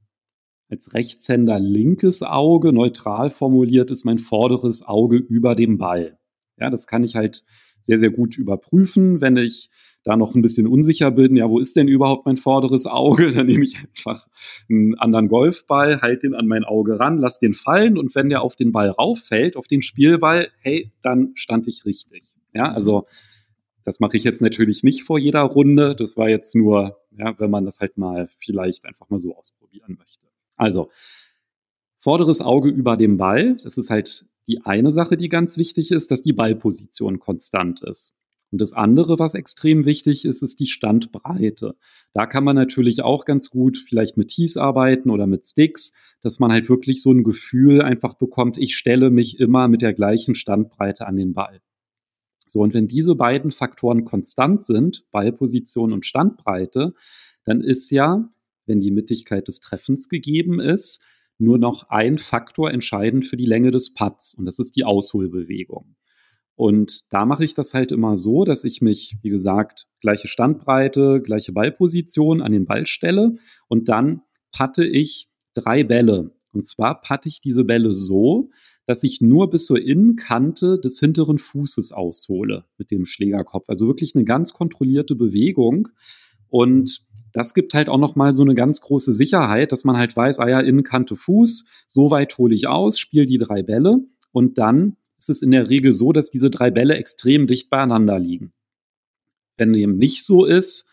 als Rechtshänder linkes Auge, neutral formuliert ist mein vorderes Auge über dem Ball. Ja, das kann ich halt sehr, sehr gut überprüfen, wenn ich da noch ein bisschen unsicher bin, ja, wo ist denn überhaupt mein vorderes Auge? <laughs> Dann nehme ich einfach einen anderen Golfball, halte den an mein Auge ran, lass den fallen und wenn der auf den Ball rauffällt, auf den Spielball, hey, dann stand ich richtig. Ja, also das mache ich jetzt natürlich nicht vor jeder Runde. Das war jetzt nur, ja, wenn man das halt mal vielleicht einfach mal so ausprobieren möchte. Also, vorderes Auge über dem Ball, das ist halt die eine Sache, die ganz wichtig ist, dass die Ballposition konstant ist. Und das andere, was extrem wichtig ist, ist die Standbreite. Da kann man natürlich auch ganz gut vielleicht mit Tees arbeiten oder mit Sticks, dass man halt wirklich so ein Gefühl einfach bekommt, ich stelle mich immer mit der gleichen Standbreite an den Ball. So, und wenn diese beiden Faktoren konstant sind, Ballposition und Standbreite, dann ist ja, wenn die Mittigkeit des Treffens gegeben ist, nur noch ein Faktor entscheidend für die Länge des Putts und das ist die Ausholbewegung. Und da mache ich das halt immer so, dass ich mich, wie gesagt, gleiche Standbreite, gleiche Ballposition an den Ball stelle und dann patte ich drei Bälle. Und zwar patte ich diese Bälle so, dass ich nur bis zur Innenkante des hinteren Fußes aushole mit dem Schlägerkopf. Also wirklich eine ganz kontrollierte Bewegung. Und das gibt halt auch nochmal so eine ganz große Sicherheit, dass man halt weiß, ah ja, Innenkante Fuß, so weit hole ich aus, spiele die drei Bälle und dann ist es in der Regel so, dass diese drei Bälle extrem dicht beieinander liegen. Wenn dem nicht so ist,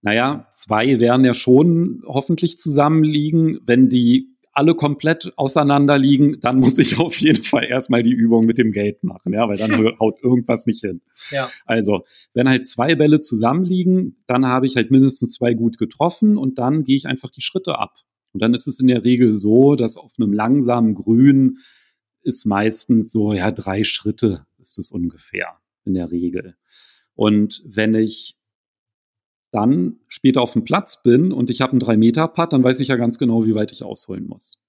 naja, zwei werden ja schon hoffentlich zusammenliegen. Wenn die alle komplett auseinander liegen, dann muss ich auf jeden Fall erstmal die Übung mit dem Gate machen, ja, weil dann <laughs> haut irgendwas nicht hin. Ja. Also, wenn halt zwei Bälle zusammenliegen, dann habe ich halt mindestens zwei gut getroffen und dann gehe ich einfach die Schritte ab. Und dann ist es in der Regel so, dass auf einem langsamen Grün ist meistens so, ja, drei Schritte ist es ungefähr in der Regel. Und wenn ich dann später auf dem Platz bin und ich habe einen 3-Meter-Putt, dann weiß ich ja ganz genau, wie weit ich ausholen muss.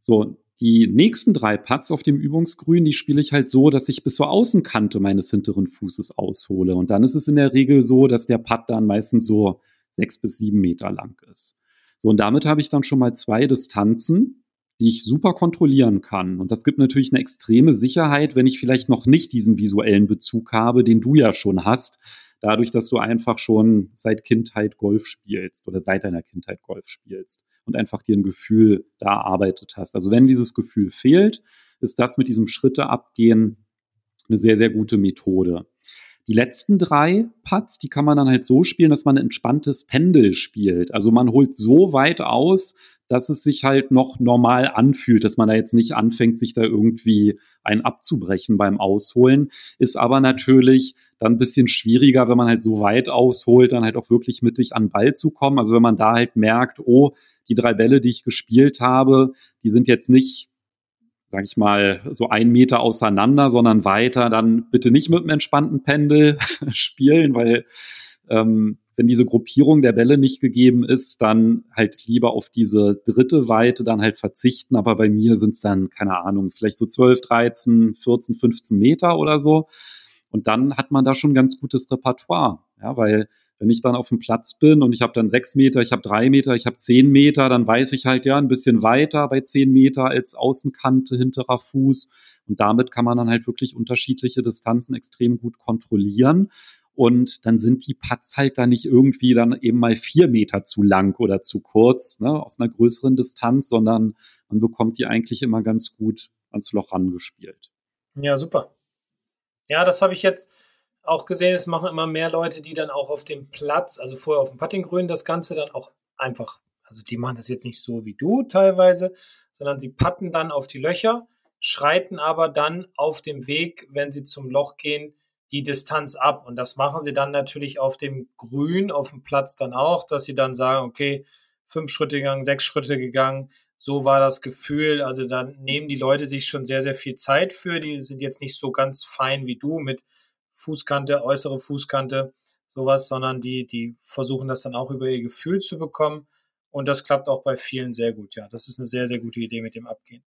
So, die nächsten drei Putts auf dem Übungsgrün, die spiele ich halt so, dass ich bis zur Außenkante meines hinteren Fußes aushole. Und dann ist es in der Regel so, dass der Putt dann meistens so sechs bis sieben Meter lang ist. So, und damit habe ich dann schon mal zwei Distanzen, die ich super kontrollieren kann. Und das gibt natürlich eine extreme Sicherheit, wenn ich vielleicht noch nicht diesen visuellen Bezug habe, den du ja schon hast, dadurch, dass du einfach schon seit Kindheit Golf spielst oder seit deiner Kindheit Golf spielst und einfach dir ein Gefühl da erarbeitet hast. Also wenn dieses Gefühl fehlt, ist das mit diesem Schritte abgehen eine sehr, sehr gute Methode. Die letzten drei Putts, die kann man dann halt so spielen, dass man ein entspanntes Pendel spielt. Also man holt so weit aus, dass es sich halt noch normal anfühlt, dass man da jetzt nicht anfängt, sich da irgendwie ein abzubrechen beim Ausholen. Ist aber natürlich dann ein bisschen schwieriger, wenn man halt so weit ausholt, dann halt auch wirklich mittig an Ball zu kommen. Also wenn man da halt merkt, oh, die drei Bälle, die ich gespielt habe, die sind jetzt nicht, sag ich mal, so ein Meter auseinander, sondern weiter, dann bitte nicht mit einem entspannten Pendel <laughs> spielen, weil ähm, wenn diese Gruppierung der Bälle nicht gegeben ist, dann halt lieber auf diese dritte Weite dann halt verzichten. Aber bei mir sind es dann, keine Ahnung, vielleicht so 12, 13, 14, 15 Meter oder so. Und dann hat man da schon ganz gutes Repertoire, ja, weil wenn ich dann auf dem Platz bin und ich habe dann sechs Meter, ich habe drei Meter, ich habe zehn Meter, dann weiß ich halt ja ein bisschen weiter bei zehn Meter als Außenkante, hinterer Fuß. Und damit kann man dann halt wirklich unterschiedliche Distanzen extrem gut kontrollieren. Und dann sind die Putts halt da nicht irgendwie dann eben mal vier Meter zu lang oder zu kurz, ne, aus einer größeren Distanz, sondern man bekommt die eigentlich immer ganz gut ans Loch rangespielt. Ja, super. Ja, das habe ich jetzt auch gesehen, es machen immer mehr Leute, die dann auch auf dem Platz, also vorher auf dem Puttinggrün, das Ganze dann auch einfach, also die machen das jetzt nicht so wie du teilweise, sondern sie putten dann auf die Löcher, schreiten aber dann auf dem Weg, wenn sie zum Loch gehen, die Distanz ab. Und das machen sie dann natürlich auf dem Grün, auf dem Platz dann auch, dass sie dann sagen, okay, fünf Schritte gegangen, sechs Schritte gegangen. So war das Gefühl. Also dann nehmen die Leute sich schon sehr, sehr viel Zeit für. Die sind jetzt nicht so ganz fein wie du mit Fußkante, äußere Fußkante, sowas, sondern die, die versuchen das dann auch über ihr Gefühl zu bekommen. Und das klappt auch bei vielen sehr gut. Ja, das ist eine sehr, sehr gute Idee mit dem Abgehen.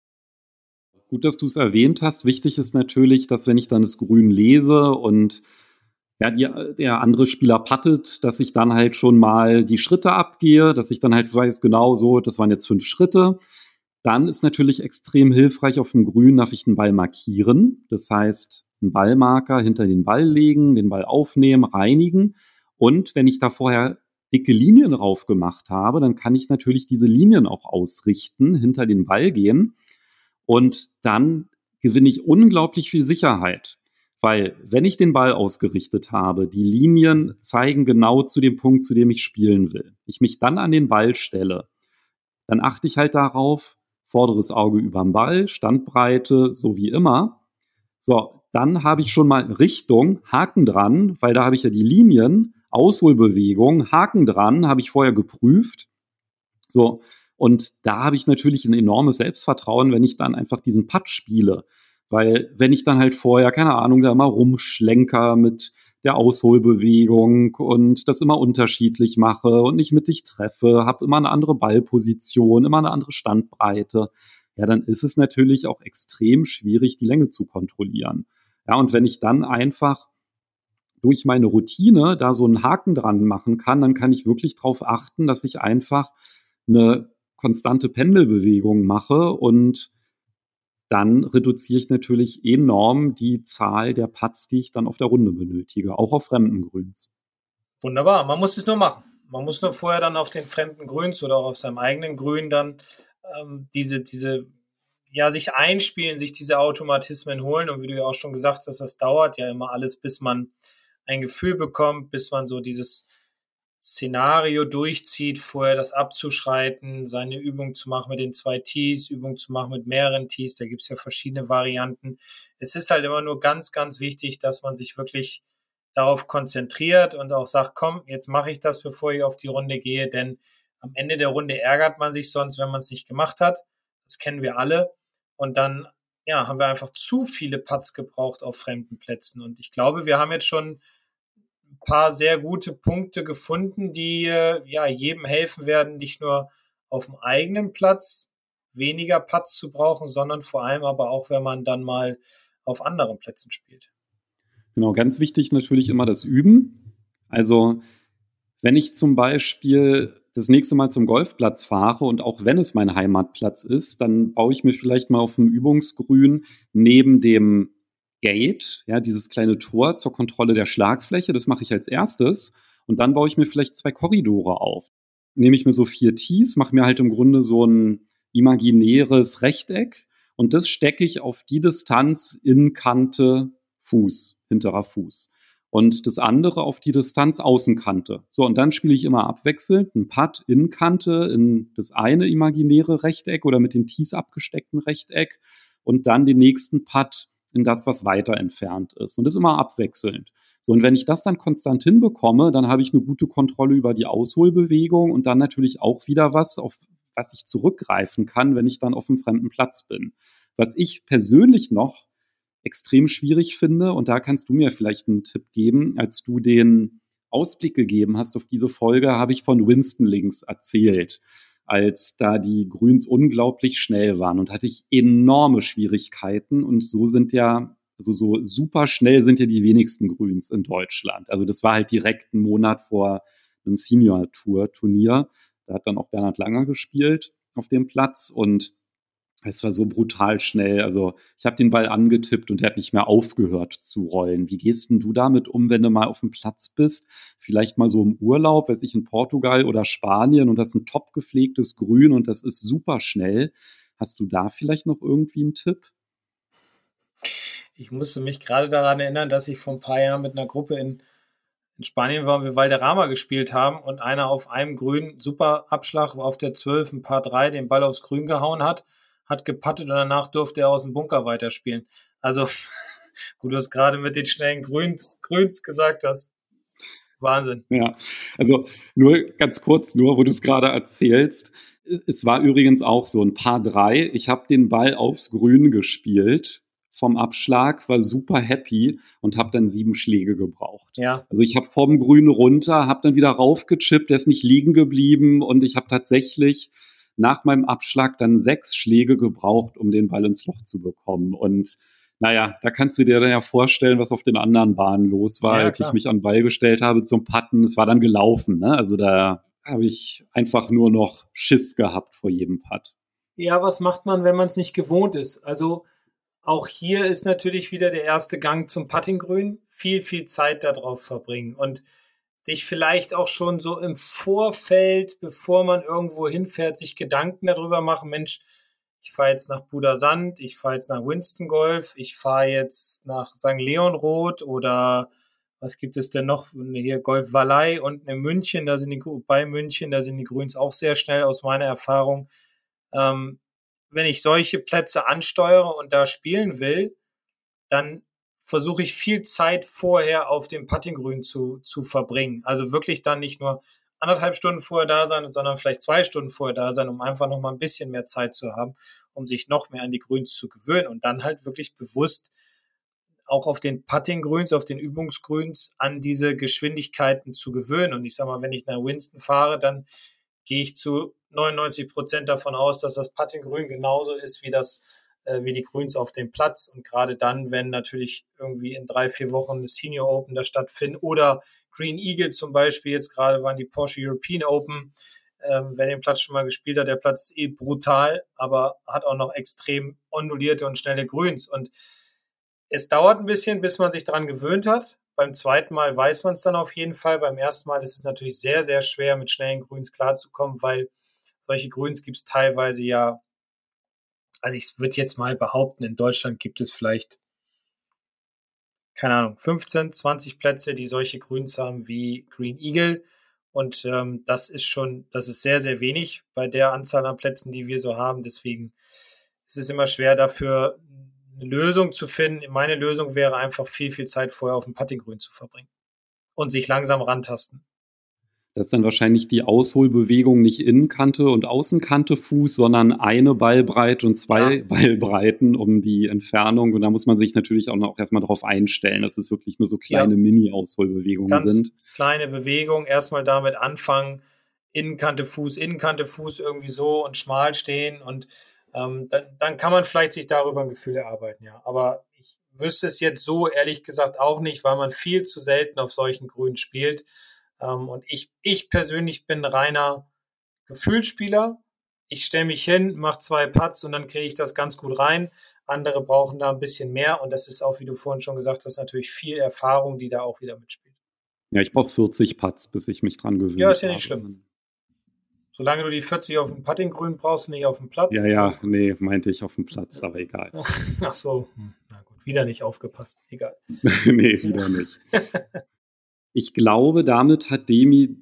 Gut, dass du es erwähnt hast. Wichtig ist natürlich, dass wenn ich dann das Grün lese und ja, die, der andere Spieler pattet, dass ich dann halt schon mal die Schritte abgehe, dass ich dann halt weiß, genau so, das waren jetzt fünf Schritte. Dann ist natürlich extrem hilfreich, auf dem Grün darf ich den Ball markieren. Das heißt, einen Ballmarker hinter den Ball legen, den Ball aufnehmen, reinigen. Und wenn ich da vorher dicke Linien drauf gemacht habe, dann kann ich natürlich diese Linien auch ausrichten, hinter den Ball gehen. Und dann gewinne ich unglaublich viel Sicherheit. Weil wenn ich den Ball ausgerichtet habe, die Linien zeigen genau zu dem Punkt, zu dem ich spielen will. Ich mich dann an den Ball stelle, dann achte ich halt darauf, vorderes Auge über dem Ball, Standbreite, so wie immer. So, dann habe ich schon mal Richtung, Haken dran, weil da habe ich ja die Linien, Ausholbewegung, Haken dran, habe ich vorher geprüft. So, und da habe ich natürlich ein enormes Selbstvertrauen, wenn ich dann einfach diesen Putt spiele. Weil wenn ich dann halt vorher, keine Ahnung, da mal rumschlenker mit der Ausholbewegung und das immer unterschiedlich mache und nicht mittig treffe, habe immer eine andere Ballposition, immer eine andere Standbreite, ja, dann ist es natürlich auch extrem schwierig, die Länge zu kontrollieren. Ja, und wenn ich dann einfach durch meine Routine da so einen Haken dran machen kann, dann kann ich wirklich darauf achten, dass ich einfach eine konstante Pendelbewegung mache und dann reduziere ich natürlich enorm die Zahl der Putts, die ich dann auf der Runde benötige, auch auf fremden Grüns. Wunderbar, man muss es nur machen. Man muss nur vorher dann auf den fremden Grüns oder auf seinem eigenen Grün dann ähm, diese, diese ja, sich einspielen, sich diese Automatismen holen. Und wie du ja auch schon gesagt hast, das dauert ja immer alles, bis man ein Gefühl bekommt, bis man so dieses Szenario durchzieht, vorher das abzuschreiten, seine Übung zu machen mit den zwei Tees, Übung zu machen mit mehreren Tees. Da gibt es ja verschiedene Varianten. Es ist halt immer nur ganz, ganz wichtig, dass man sich wirklich darauf konzentriert und auch sagt, komm, jetzt mache ich das, bevor ich auf die Runde gehe, denn am Ende der Runde ärgert man sich sonst, wenn man es nicht gemacht hat. Das kennen wir alle. Und dann ja, haben wir einfach zu viele Putts gebraucht auf fremden Plätzen. Und ich glaube, wir haben jetzt schon paar sehr gute Punkte gefunden, die äh, ja jedem helfen werden, nicht nur auf dem eigenen Platz weniger Putts zu brauchen, sondern vor allem aber auch, wenn man dann mal auf anderen Plätzen spielt. Genau, ganz wichtig natürlich immer das Üben. Also wenn ich zum Beispiel das nächste Mal zum Golfplatz fahre und auch wenn es mein Heimatplatz ist, dann baue ich mir vielleicht mal auf dem Übungsgrün neben dem Gate, ja, dieses kleine Tor zur Kontrolle der Schlagfläche. Das mache ich als erstes. Und dann baue ich mir vielleicht zwei Korridore auf. Nehme ich mir so vier Tees, mache mir halt im Grunde so ein imaginäres Rechteck und das stecke ich auf die Distanz in Kante Fuß, hinterer Fuß. Und das andere auf die Distanz Außenkante. So, und dann spiele ich immer abwechselnd ein Putt in Kante, in das eine imaginäre Rechteck oder mit dem Tees abgesteckten Rechteck und dann den nächsten Putt in das, was weiter entfernt ist. Und das immer abwechselnd. So, und wenn ich das dann konstant hinbekomme, dann habe ich eine gute Kontrolle über die Ausholbewegung und dann natürlich auch wieder was, auf was ich zurückgreifen kann, wenn ich dann auf einem fremden Platz bin. Was ich persönlich noch extrem schwierig finde, und da kannst du mir vielleicht einen Tipp geben, als du den Ausblick gegeben hast auf diese Folge, habe ich von Winston Links erzählt, als da die Grüns unglaublich schnell waren und hatte ich enorme Schwierigkeiten. Und so sind ja also so super schnell sind ja die wenigsten Grüns in Deutschland. Also das war halt direkt einen Monat vor einem Senior Tour Turnier da hat dann auch Bernhard Langer gespielt auf dem Platz. Und es war so brutal schnell. Also ich habe den Ball angetippt und er hat nicht mehr aufgehört zu rollen. Wie gehst denn du damit um, wenn du mal auf dem Platz bist? Vielleicht mal so im Urlaub, weiß ich, in Portugal oder Spanien und das ist ein top gepflegtes Grün und das ist super schnell. Hast du da vielleicht noch irgendwie einen Tipp? Ich musste mich gerade daran erinnern, dass ich vor ein paar Jahren mit einer Gruppe in in Spanien waren wir Valderrama gespielt haben und einer auf einem Grün super Abschlag auf der 12 ein paar drei den Ball aufs Grün gehauen hat, hat gepattet und danach durfte er aus dem Bunker weiterspielen. Also, <laughs> wo du es gerade mit den schnellen Grüns, Grüns gesagt hast. Wahnsinn. Ja, also nur ganz kurz, nur wo du es gerade erzählst. Es war übrigens auch so ein paar drei. Ich habe den Ball aufs Grün gespielt vom Abschlag, war super happy und habe dann sieben Schläge gebraucht. Ja. Also ich habe vom Grün runter, habe dann wieder raufgechippt, der ist nicht liegen geblieben und ich habe tatsächlich nach meinem Abschlag dann sechs Schläge gebraucht, um den Ball ins Loch zu bekommen. Und naja, da kannst du dir dann ja vorstellen, was auf den anderen Bahnen los war, ja, als ich mich an den Ball gestellt habe zum Patten. Es war dann gelaufen. Ne? Also da habe ich einfach nur noch Schiss gehabt vor jedem Putt. Ja, was macht man, wenn man es nicht gewohnt ist? Also auch hier ist natürlich wieder der erste Gang zum Puttinggrün. Viel, viel Zeit darauf verbringen und sich vielleicht auch schon so im Vorfeld, bevor man irgendwo hinfährt, sich Gedanken darüber machen, Mensch, ich fahre jetzt nach Budasand, ich fahre jetzt nach Winston Golf, ich fahre jetzt nach St. Leonroth oder was gibt es denn noch? Hier Golf Valley und in München, da sind die, bei München, da sind die Grüns auch sehr schnell aus meiner Erfahrung. Ähm, wenn ich solche Plätze ansteuere und da spielen will, dann versuche ich viel Zeit vorher auf dem Puttinggrün zu, zu verbringen. Also wirklich dann nicht nur anderthalb Stunden vorher da sein, sondern vielleicht zwei Stunden vorher da sein, um einfach noch mal ein bisschen mehr Zeit zu haben, um sich noch mehr an die Grüns zu gewöhnen und dann halt wirklich bewusst auch auf den Puttinggrüns, auf den Übungsgrüns an diese Geschwindigkeiten zu gewöhnen. Und ich sag mal, wenn ich nach Winston fahre, dann gehe ich zu 99 Prozent davon aus, dass das Puttinggrün genauso ist wie das wie die Grüns auf dem Platz. Und gerade dann, wenn natürlich irgendwie in drei, vier Wochen das Senior Open da stattfindet oder Green Eagle zum Beispiel, jetzt gerade waren die Porsche European Open, ähm, wer den Platz schon mal gespielt hat, der Platz ist eh brutal, aber hat auch noch extrem ondulierte und schnelle Grüns. Und es dauert ein bisschen, bis man sich daran gewöhnt hat. Beim zweiten Mal weiß man es dann auf jeden Fall. Beim ersten Mal ist es natürlich sehr, sehr schwer, mit schnellen Grüns klarzukommen, weil solche Grüns gibt es teilweise ja, also ich würde jetzt mal behaupten, in Deutschland gibt es vielleicht, keine Ahnung, 15, 20 Plätze, die solche Grüns haben wie Green Eagle. Und ähm, das ist schon, das ist sehr, sehr wenig bei der Anzahl an Plätzen, die wir so haben. Deswegen ist es immer schwer dafür, eine Lösung zu finden. Meine Lösung wäre einfach viel, viel Zeit vorher auf dem Puttinggrün zu verbringen und sich langsam rantasten. Da ist dann wahrscheinlich die Ausholbewegung nicht Innenkante und Außenkante Fuß, sondern eine Ballbreite und zwei ja. Ballbreiten um die Entfernung. Und da muss man sich natürlich auch noch erstmal darauf einstellen, dass es wirklich nur so kleine ja. Mini-Ausholbewegungen Ganz sind. Kleine Bewegung, erstmal damit anfangen, Innenkante Fuß, Innenkante Fuß irgendwie so und schmal stehen und ähm, dann, dann kann man vielleicht sich darüber ein Gefühl erarbeiten, ja. Aber ich wüsste es jetzt so ehrlich gesagt auch nicht, weil man viel zu selten auf solchen Grünen spielt. Ähm, und ich, ich persönlich bin reiner Gefühlsspieler. Ich stelle mich hin, mache zwei Putts und dann kriege ich das ganz gut rein. Andere brauchen da ein bisschen mehr und das ist auch, wie du vorhin schon gesagt hast, natürlich viel Erfahrung, die da auch wieder mitspielt. Ja, ich brauche 40 Putts, bis ich mich dran gewöhne. Ja, ist ja nicht habe. schlimm. Solange du die 40 auf dem Puttinggrün brauchst, nicht auf dem Platz. Ja, ja, nee, meinte ich auf dem Platz, aber egal. <laughs> Ach so, hm, na gut, wieder nicht aufgepasst, egal. <laughs> nee, wieder nicht. <laughs> Ich glaube, damit hat Demi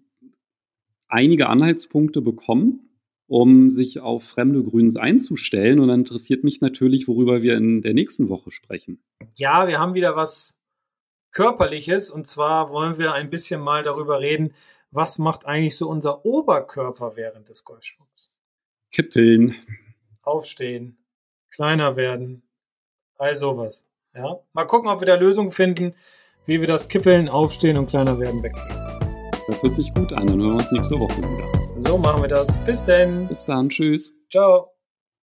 einige Anhaltspunkte bekommen, um sich auf fremde Grüns einzustellen. Und dann interessiert mich natürlich, worüber wir in der nächsten Woche sprechen. Ja, wir haben wieder was Körperliches. Und zwar wollen wir ein bisschen mal darüber reden, was macht eigentlich so unser Oberkörper während des Golfschwungs? Kippeln. Aufstehen. Kleiner werden. All sowas. Ja. Mal gucken, ob wir da Lösungen finden wie wir das Kippeln, Aufstehen und kleiner werden wegkriegen. Das hört sich gut an. Dann hören wir uns nächste Woche wieder. So machen wir das. Bis denn. Bis dann. Tschüss. Ciao.